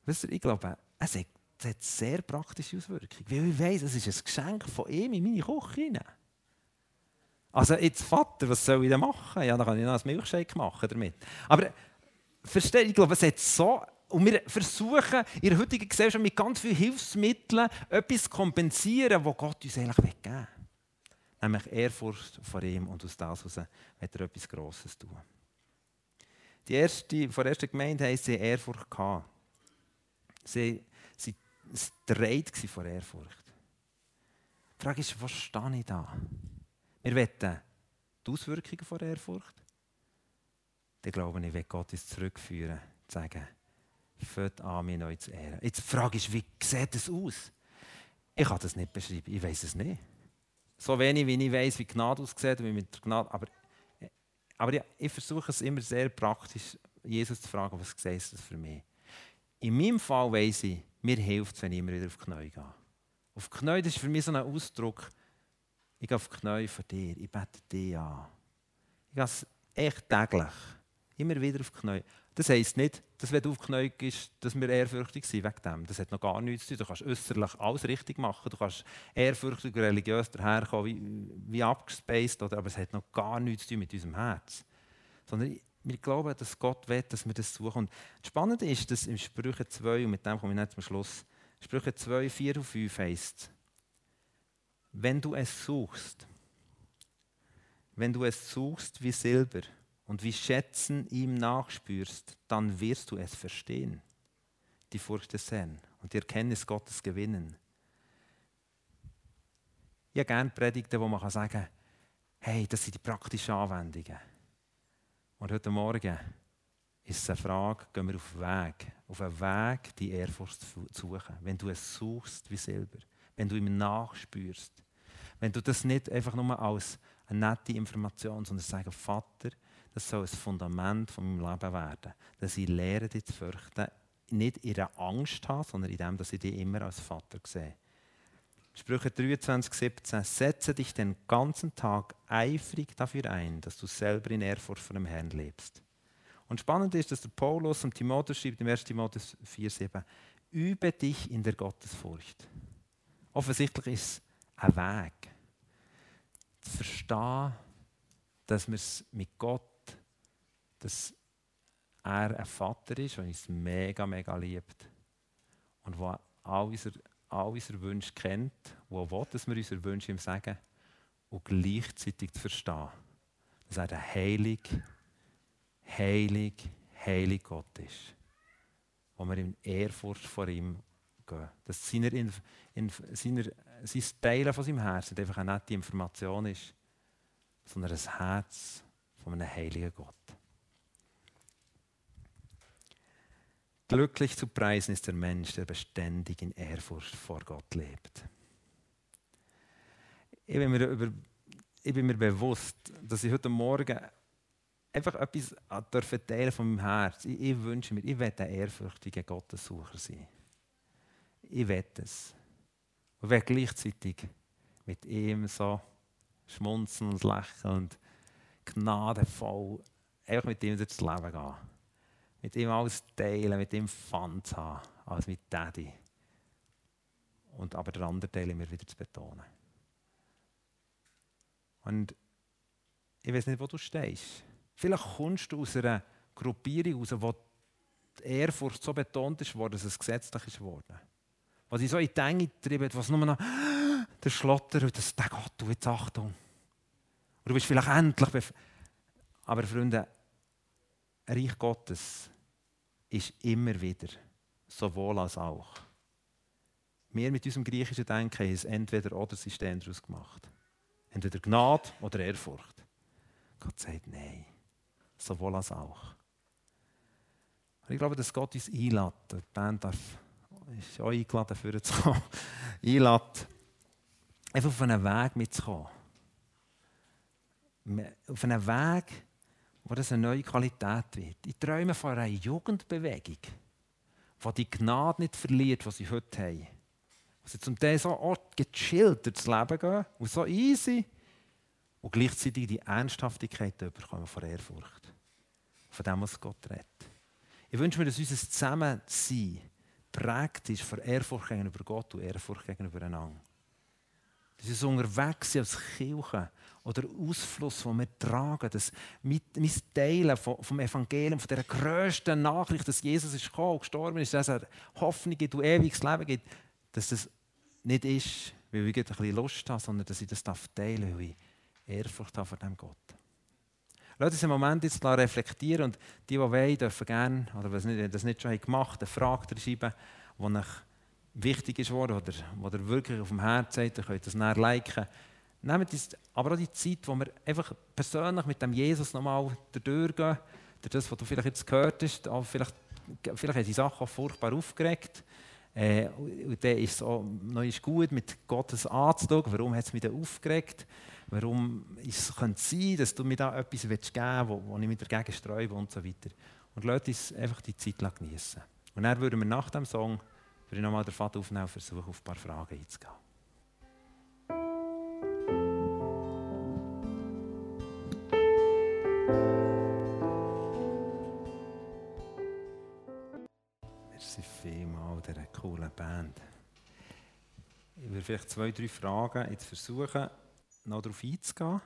Weißt du, ich glaube, es hat, es hat sehr praktische Auswirkungen. Weil ich weiss, es ist ein Geschenk von ihm in meine Küche. Also jetzt Vater, was soll ich denn machen? Ja, dann kann ich noch ein Milchshake machen damit. Aber verstehe, ich glaube, es hat so und wir versuchen in der heutigen Gesellschaft mit ganz vielen Hilfsmitteln etwas zu kompensieren, was Gott uns eigentlich weggeben will. Nämlich Ehrfurcht vor ihm und aus das heraus wird er etwas Grosses tun. Die erste, von der ersten Gemeinde haben sie Ehrfurcht gehabt. Sie waren vor Ehrfurcht. Die Frage ist, was stehe ich da? Wir wollen die Auswirkungen von Ehrfurcht. Dann glaube ich, will Gott uns zurückführen, zu sagen, fängt an, mich neu zu ehren. Jetzt die Frage ist, wie sieht es aus? Ich kann das nicht beschreiben, ich weiß es nicht. So wenig, wie ich weiß, wie Gnade aussieht, wie mit der Gnade, aber, aber ich, ich versuche es immer sehr praktisch, Jesus zu fragen, was heißt das für mich? In meinem Fall weiss ich, mir hilft es, wenn ich immer wieder auf die Knie gehe. Auf die Knie, das ist für mich so ein Ausdruck, ich gehe auf die Knie vor dir, ich bete dich an. Ich gehe es echt täglich, immer wieder auf die Knie. Das heisst nicht, dass wenn du auf die Knie gehst, dass wir ehrfürchtig sind wegen dem. Das hat noch gar nichts zu tun. Du kannst äußerlich alles richtig machen. Du kannst ehrfürchtig und religiös daherkommen, wie, wie abgespaced, oder, aber es hat noch gar nichts zu tun mit unserem Herz. Sondern wir glauben, dass Gott will, dass wir das suchen. Und das Spannende ist, dass im Sprüche 2, und mit dem komme ich nicht zum Schluss, Sprüche 2, 4 und 5 heißt, wenn du es suchst, wenn du es suchst wie Silber, und wie Schätzen ihm nachspürst, dann wirst du es verstehen, die Furcht des Herrn und die Erkenntnis Gottes gewinnen. Ich habe gerne Predigten, wo man sagen kann, hey, das sind die praktischen Anwendungen. Und heute Morgen ist es eine Frage, gehen wir auf den Weg, auf einen Weg, die Ehrfurcht zu suchen. Wenn du es suchst wie Silber, wenn du ihm nachspürst, wenn du das nicht einfach nur als eine nette Information, sondern sagen, Vater, das soll ein Fundament von meinem Leben werden. Dass ich lehre, dich zu fürchten, nicht in der Angst habe, sondern in dem, dass ich dich immer als Vater sehe. Sprüche 23, 17. Setze dich den ganzen Tag eifrig dafür ein, dass du selber in Ehrfurcht vor dem Herrn lebst. Und spannend ist, dass der Paulus und Timotheus schreibt im 1. Timotheus 4, 7, übe dich in der Gottesfurcht. Offensichtlich ist es ein Weg, zu verstehen, dass wir es mit Gott dass er ein Vater ist, der uns mega, mega liebt und der all unsere, all Wünsche kennt, der will, dass wir unsere Wünsche ihm sagen und gleichzeitig zu verstehen, dass er der heilig, heilig, heilig Gott ist, wo wir in Ehrfurcht vor ihm gehen. Dass seine, in, in, seiner, sein Teilen von seinem Herzen nicht einfach eine nette Information ist, sondern ein Herz von einem heiligen Gott. Glücklich zu preisen ist der Mensch, der beständig in Ehrfurcht vor Gott lebt. Ich bin mir, über, ich bin mir bewusst, dass ich heute Morgen einfach etwas teilen von meinem Herz. Ich, ich wünsche mir, ich werde ein ehrfürchtiger Gottessucher sein. Ich werde es. Und werde gleichzeitig mit ihm so schmunzeln und lächeln und gnadenvoll einfach mit ihm durchs Leben gehen mit ihm alles teilen, mit ihm Fun zu haben, als mit Daddy. Und aber der andere Teil immer wieder zu betonen. Und ich weiß nicht, wo du stehst. Vielleicht kommst du aus einer Gruppierung raus, wo die Ehrfurcht so betont ist worden, dass es gesetzlich ist worden. Wo sie so in die Enge hat, was nur noch der Schlotter und das, der Gott, du jetzt Achtung. Und du bist vielleicht endlich... Aber Freunde, Reich Gottes ist immer wieder, sowohl als auch. Wir mit unserem griechischen Denken haben ein Entweder-Oder-System daraus gemacht. Entweder Gnade oder Ehrfurcht. Gott sagt Nein, sowohl als auch. Und ich glaube, dass Gott uns einlädt. Die Band darf, ist auch eingeladen, dafür zu kommen. einlädt, einfach auf einen Weg mitzukommen. Auf einen Weg, wo das eine neue Qualität wird. Ich träume von einer Jugendbewegung, die die Gnade nicht verliert, die sie heute haben. Wo sie zum Teil so Ort gechillt durchs Leben gehen und so easy und gleichzeitig die Ernsthaftigkeit bekommen von Ehrfurcht. Von dem, was Gott redet. Ich wünsche mir, dass unser Zusammensein prägt ist von Ehrfurcht gegenüber Gott und Ehrfurcht gegenüber einander. Das ist unterwegs als Kirche oder Ausfluss, den wir tragen, das mein Teilen vom Evangelium, von der grössten Nachricht, dass Jesus ist gekommen und gestorben ist, dass er Hoffnung gibt und ewiges Leben gibt, dass das nicht ist, weil ich ein bisschen Lust habe, sondern dass ich das teilen darf, weil ich Ehrfurcht habe vor dem Gott. Lass uns einen Moment jetzt reflektieren und die, die wollen, dürfen gerne, oder wenn das nicht schon gemacht haben, eine Frage schreiben, die euch wichtig ist oder wo ihr wirklich auf dem Herzen seid, ihr könnt das näher liken. Nehmt uns aber auch die Zeit, wo wir einfach persönlich mit dem Jesus nochmal durchgehen, durch das, was du vielleicht jetzt gehört hast, auch vielleicht, vielleicht hat die Sache auch furchtbar aufgeregt. Äh, und dann ist es auch noch ist gut, mit Gottes anzuschauen, warum hat es mich da aufgeregt, warum es könnte sein, dass du mir da etwas geben willst, wo, wo ich mich dagegen sträube und so weiter. Und lasst uns einfach die Zeit genießen. Und dann würden wir nach dem Song würde ich nochmal den Vater aufnehmen und versuchen, auf ein paar Fragen einzugehen. Vielmals dieser coolen Band. Ich würde vielleicht zwei, drei Fragen jetzt versuchen, noch darauf einzugehen.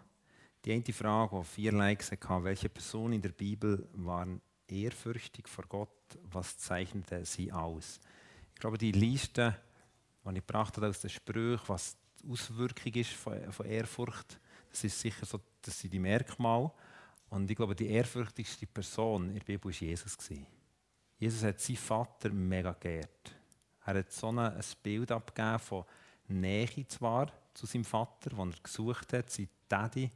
Die eine Frage, die vier Likes hatte, welche Personen in der Bibel waren ehrfürchtig vor Gott? Was zeichnete sie aus? glaube, die Liste, die ich gebracht aus den Sprüchen, was die Auswirkung ist von, von Ehrfurcht, das ist sicher so, das sind die Merkmale. Und ich glaube, die ehrfürchtigste Person in der Bibel war Jesus. Jesus hat seinen Vater mega geehrt. Er hat so ein Bild abgegeben von Nähe zwar zu seinem Vater, den er gesucht hat, sein Daddy.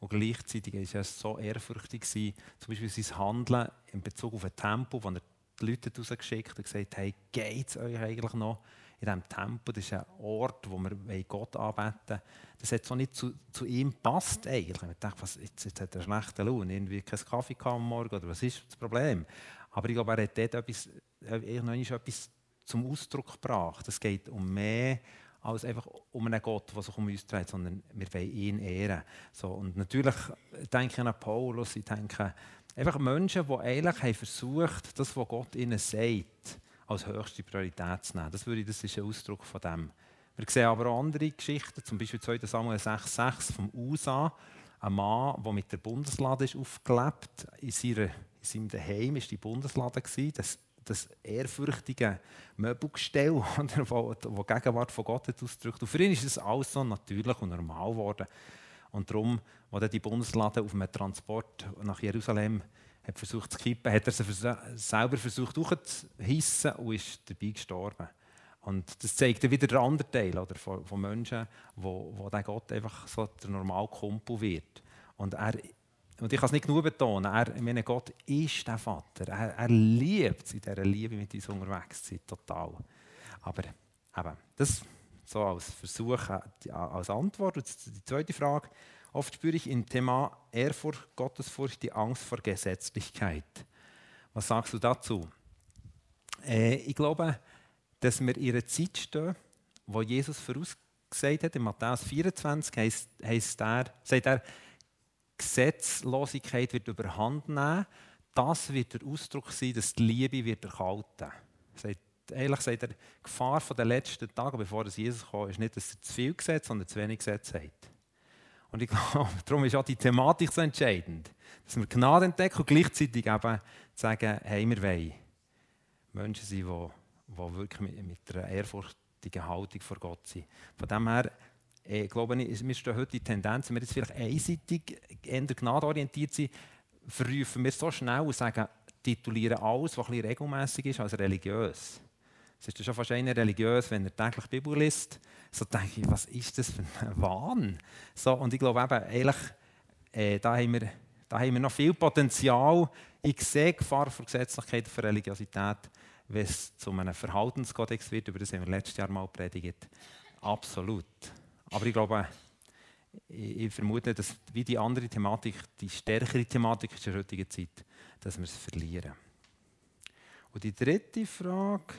Und gleichzeitig war er so ehrfürchtig, zum Beispiel sein Handeln in Bezug auf ein Tempo, das er die Leute rausgeschickt und gesagt, hey, geht es euch eigentlich noch in diesem Tempel? Das ist ein Ort, wo wir Gott anbeten Das hat so nicht zu, zu ihm passt eigentlich. Ich dachte, was, jetzt, jetzt hat er schlechte Laune, irgendwie keinen Kaffee am Morgen oder was ist das Problem? Aber ich glaube, er hat dort etwas, noch etwas zum Ausdruck gebracht. Es geht um mehr als einfach um einen Gott, der sich um uns dreht, sondern wir wollen ihn ehren. So, und natürlich denke ich an Paulus, ich denke Einfach Menschen, die eigentlich haben versucht, das, was Gott ihnen sagt, als höchste Priorität zu nehmen. Das, würde, das ist ein Ausdruck von dem. Wir sehen aber auch andere Geschichten, zum Beispiel 2. Samuel 6,6 vom USA. Ein Mann, der mit der Bundeslade ist aufgelebt in seinem Heim war die Bundeslade. Das, das ehrfürchtige Möbelgestell, das die Gegenwart von Gott ausdrückt. Und für ihn ist das alles so natürlich und normal geworden. Und darum, als die Bundeslade auf einem Transport nach Jerusalem hat versucht zu kippen, hat er sie selber versucht hochzuhissen und ist dabei gestorben. Und das zeigt wieder den anderen Teil oder, von, von Menschen, wo, wo der Gott einfach so der normale Kumpel wird. Und, er, und ich kann es nicht genug betonen, er, ich meine, Gott ist der Vater. Er, er liebt in dieser Liebe mit uns unterwegs zu sein, total. Aber eben, das so als Versuch, äh, als Antwort. Und die zweite Frage, oft spüre ich im Thema Ehrfurcht, Gottesfurcht die Angst vor Gesetzlichkeit. Was sagst du dazu? Äh, ich glaube, dass wir in einer Zeit stehen, wo Jesus vorausgesagt hat, in Matthäus 24 heißt, heißt er, sagt er, Gesetzlosigkeit wird überhand nehmen. Das wird der Ausdruck sein, dass die Liebe wird erkalten. Sagt ehrlich gesagt, die Gefahr der letzten Tage, bevor Jesus kam, ist nicht, dass er zu viel Gesetz, sondern zu wenig Gesetz hat. Und ich glaube, darum ist auch die Thematik so entscheidend. Dass wir Gnade entdecken und gleichzeitig eben sagen, hey, wir wollen Menschen sein, die, die wirklich mit, einer ehrfurchtigen Haltung vor Gott sind. Von dem her, äh, glaube ich, wir stehen heute die Tendenz, wenn wir jetzt vielleicht einseitig eher gnadenorientiert sind, verrufen wir so schnell und sagen, titulieren alles, was ein bisschen regelmässig ist, als religiös. Es ist schon fast einer religiös, wenn er täglich die Bibel liest. So denke ich, was ist das für ein Wahn? So, und ich glaube eben, ehrlich, äh, da, haben wir, da haben wir noch viel Potenzial. Ich sehe Gefahr für Gesetzlichkeit, für Religiosität, wenn es zu einem Verhaltenskodex wird, über das haben wir letztes Jahr mal predigt. Absolut. Aber ich glaube, ich, vermute, dass wie die andere Thematik, die stärkere Thematik ist in der heutigen Zeit, dass wir es verlieren. Und die dritte Frage,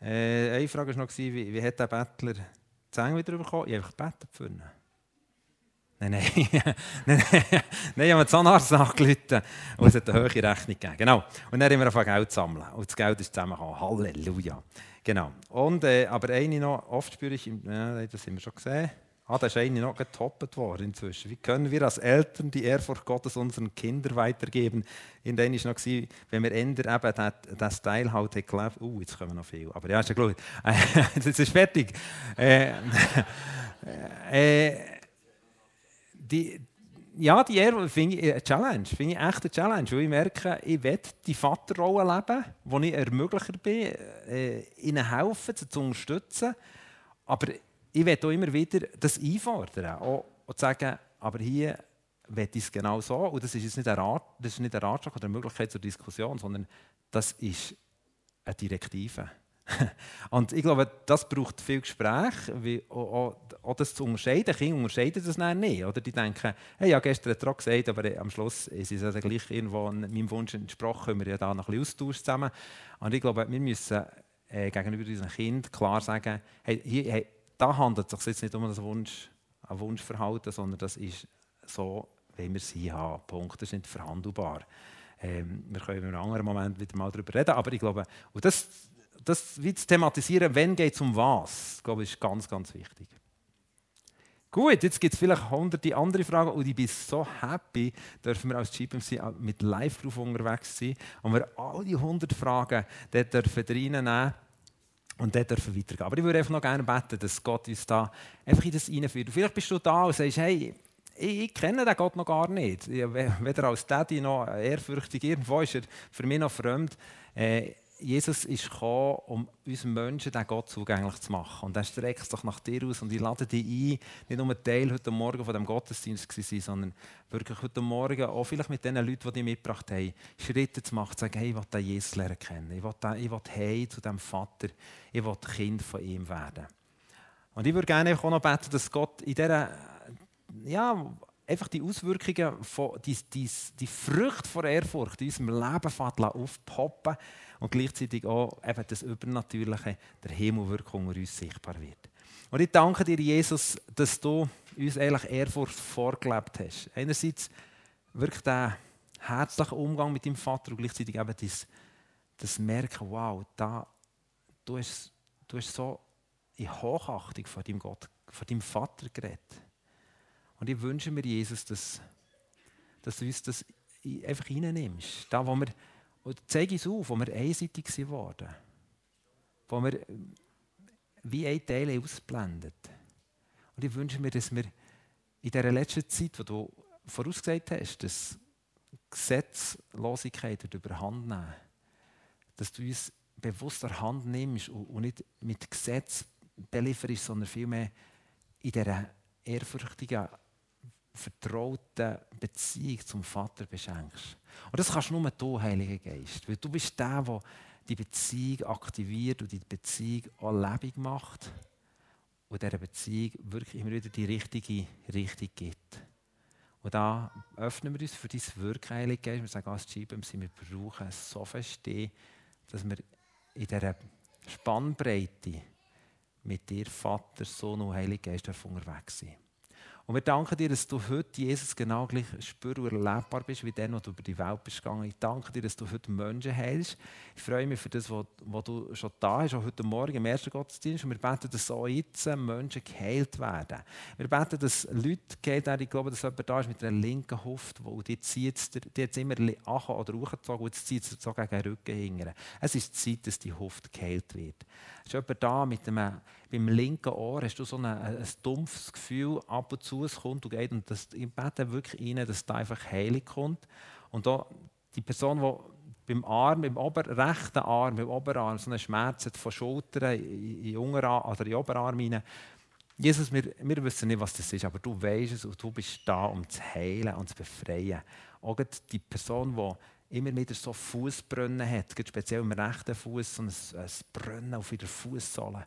äh, eine Frage war noch, wie, wie hat der Bettler die Zähne wieder bekommen? Ich habe einfach gebeten für ihn. Nein, nein, nein, nein, ich habe den Zahnarzt angerufen und es hat eine hohe Rechnung gegeben. Genau. Und dann haben wir angefangen Geld zu sammeln. Und das Geld ist zusammengekommen. Halleluja. Genau. Und, äh, aber eine noch, oft spüre ich, äh, das haben wir schon gesehen, ah, da ist eine noch getoppt worden inzwischen. Wie können wir als Eltern die Ehrfurcht Gottes unseren Kindern weitergeben? In denen war noch, wenn wir ändern, eben den Style halt gelebt Uh, jetzt kommen noch viel. Aber ja, ist ja gut. Jetzt ist fertig. Äh, äh, die, ja, die Ehre finde ich eine Challenge, finde ich echt eine Challenge, weil ich merke, ich will die Vaterrolle leben, wo ich Ermöglicher bin, äh, ihnen helfen, sie zu unterstützen, aber ich will auch immer wieder das einfordern auch, und sagen, aber hier will ich es genau so und das ist jetzt nicht ein, Rat, das ist nicht ein Ratschlag oder eine Möglichkeit zur Diskussion, sondern das ist eine Direktive. und ich glaube, das braucht viel Gespräch, wie, auch, auch das zu unterscheiden. Kinder unterscheiden das nicht. Oder die denken, hey, ja, gestern hat er gesagt, aber am Schluss ist es also gleich irgendwo meinem Wunsch entsprochen, können wir ja da noch ein bisschen austauschen zusammen. Und ich glaube, wir müssen äh, gegenüber unseren Kindern klar sagen, hey, hier, hey, da handelt es sich jetzt nicht um ein, Wunsch, ein Wunschverhalten, sondern das ist so, wie wir sie haben. Punkt. Das ist nicht verhandelbar. Ähm, wir können in einem anderen Moment wieder mal darüber reden, aber ich glaube, und das das wie zu thematisieren, wenn geht es um was, glaube ich, ist ganz, ganz wichtig. Gut, jetzt gibt es vielleicht hunderte andere Fragen und ich bin so happy, dürfen wir als GPMC mit Live-Proof unterwegs sein und wir all die 100 Fragen dort dürfen reinnehmen und dort dürfen weitergehen. Aber ich würde einfach noch gerne beten, dass Gott uns da einfach in das reinführt. Vielleicht bist du da und sagst, hey, ich, ich kenne den Gott noch gar nicht. Weder als Daddy noch ehrfürchtig, irgendwo ist er für mich noch fremd. Äh, Jesus ist gekommen, um uns Menschen den Gott zugänglich zu machen. Und er streckt sich nach dir aus und ich lade dich ein, nicht nur Teil heute Morgen von dem Gottesdienst zu sein, sondern wirklich heute Morgen auch vielleicht mit den Leuten, die dich mitgebracht haben, Schritte zu machen, zu sagen, hey, ich will Jesus lernen kennen. Ich will, den, ich will hey zu dem Vater, ich will Kind von ihm werden. Und ich würde gerne auch noch beten, dass Gott in dieser, ja, einfach die Auswirkungen, von, die, die, die Früchte von Ehrfurcht in unserem Leben aufpoppen und gleichzeitig auch eben das Übernatürliche, der Himmel wirklich unter uns sichtbar wird. Und ich danke dir, Jesus, dass du uns eigentlich Ehrfurcht vorgelebt hast. Einerseits wirklich der herzliche Umgang mit deinem Vater und gleichzeitig eben das, das Merken, wow, da, du, hast, du hast so in Hochachtung vor deinem Gott, vor deinem Vater geredet. Und ich wünsche mir, Jesus, dass, dass du uns das einfach reinnimmst. Da, wo wir und zeige uns auf, wo wir einseitig geworden Wo wir wie ein Teil ausblendet. Und ich wünsche mir, dass wir in dieser letzten Zeit, wo du vorausgesagt hast, dass Gesetzlosigkeit überhand nehmen, dass du uns bewusst der Hand nimmst und nicht mit Gesetz belieferst, sondern vielmehr in dieser ehrfürchtigen vertrauten Beziehung zum Vater beschenkst. Und das kannst nur du, Heiliger Geist. Weil du bist der, der die Beziehung aktiviert und die Beziehung auch lebendig macht und dieser Beziehung wirklich immer wieder die richtige Richtung gibt. Und da öffnen wir uns für dein Wirken, Heiliger Geist. Wir sagen als GBMC, wir brauchen so verstehen, dass wir in dieser Spannbreite mit dir, Vater, Sohn und Heiliger Geist unterwegs sind. Und wir danken dir, dass du heute Jesus genau gleich spür und erlebbar bist, wie der, wo du über die Welt bist gegangen. Ich danke dir, dass du heute Menschen heilst. Ich freue mich für das, was, du schon da hast, auch heute Morgen im ersten Gottesdienst. Und wir beten, dass auch jetzt Menschen geheilt werden. Wir beten, dass Leute geheilt werden. Ich glaube, dass jemand da ist mit einer linken Hüfte, wo die zieht, die hat immer an oder hochgezogen und jetzt zieht es so gegen den Rücken hingern. Es ist Zeit, dass die Hüfte geheilt wird. Ist jemand da mit einem, beim linken Ohr, hast du so ein, ein dumpfes Gefühl, ab und zu es kommt und geht. Und das, ich bete wirklich rein, dass da einfach Heilung kommt. Und da die Person, die beim Arm, ober, rechten Arm, beim Oberarm so einen Schmerz von Schultern in, Unterarm, oder in Oberarm rein. Jesus, wir, wir wissen nicht, was das ist, aber du weißt es und du bist da, um zu heilen und zu befreien. Auch die Person, die immer wieder so Fußbrunnen hat, speziell im rechten Fuß, so ein, ein Brunnen auf der Fußsohle.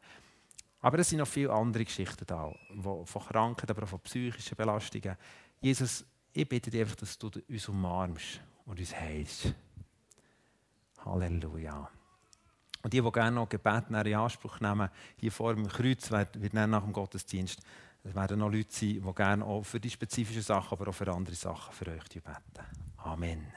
Aber es sind noch viele andere Geschichten da, von Krankheiten, aber auch von psychischen Belastungen. Jesus, ich bitte dich einfach, dass du uns umarmst und uns heilst. Halleluja. Und die, die gerne noch Gebet in Anspruch nehmen, hier vor dem Kreuz, wird nach dem Gottesdienst Es werden noch Leute sein, die gerne auch für die spezifischen Sachen, aber auch für andere Sachen für euch beten. Amen.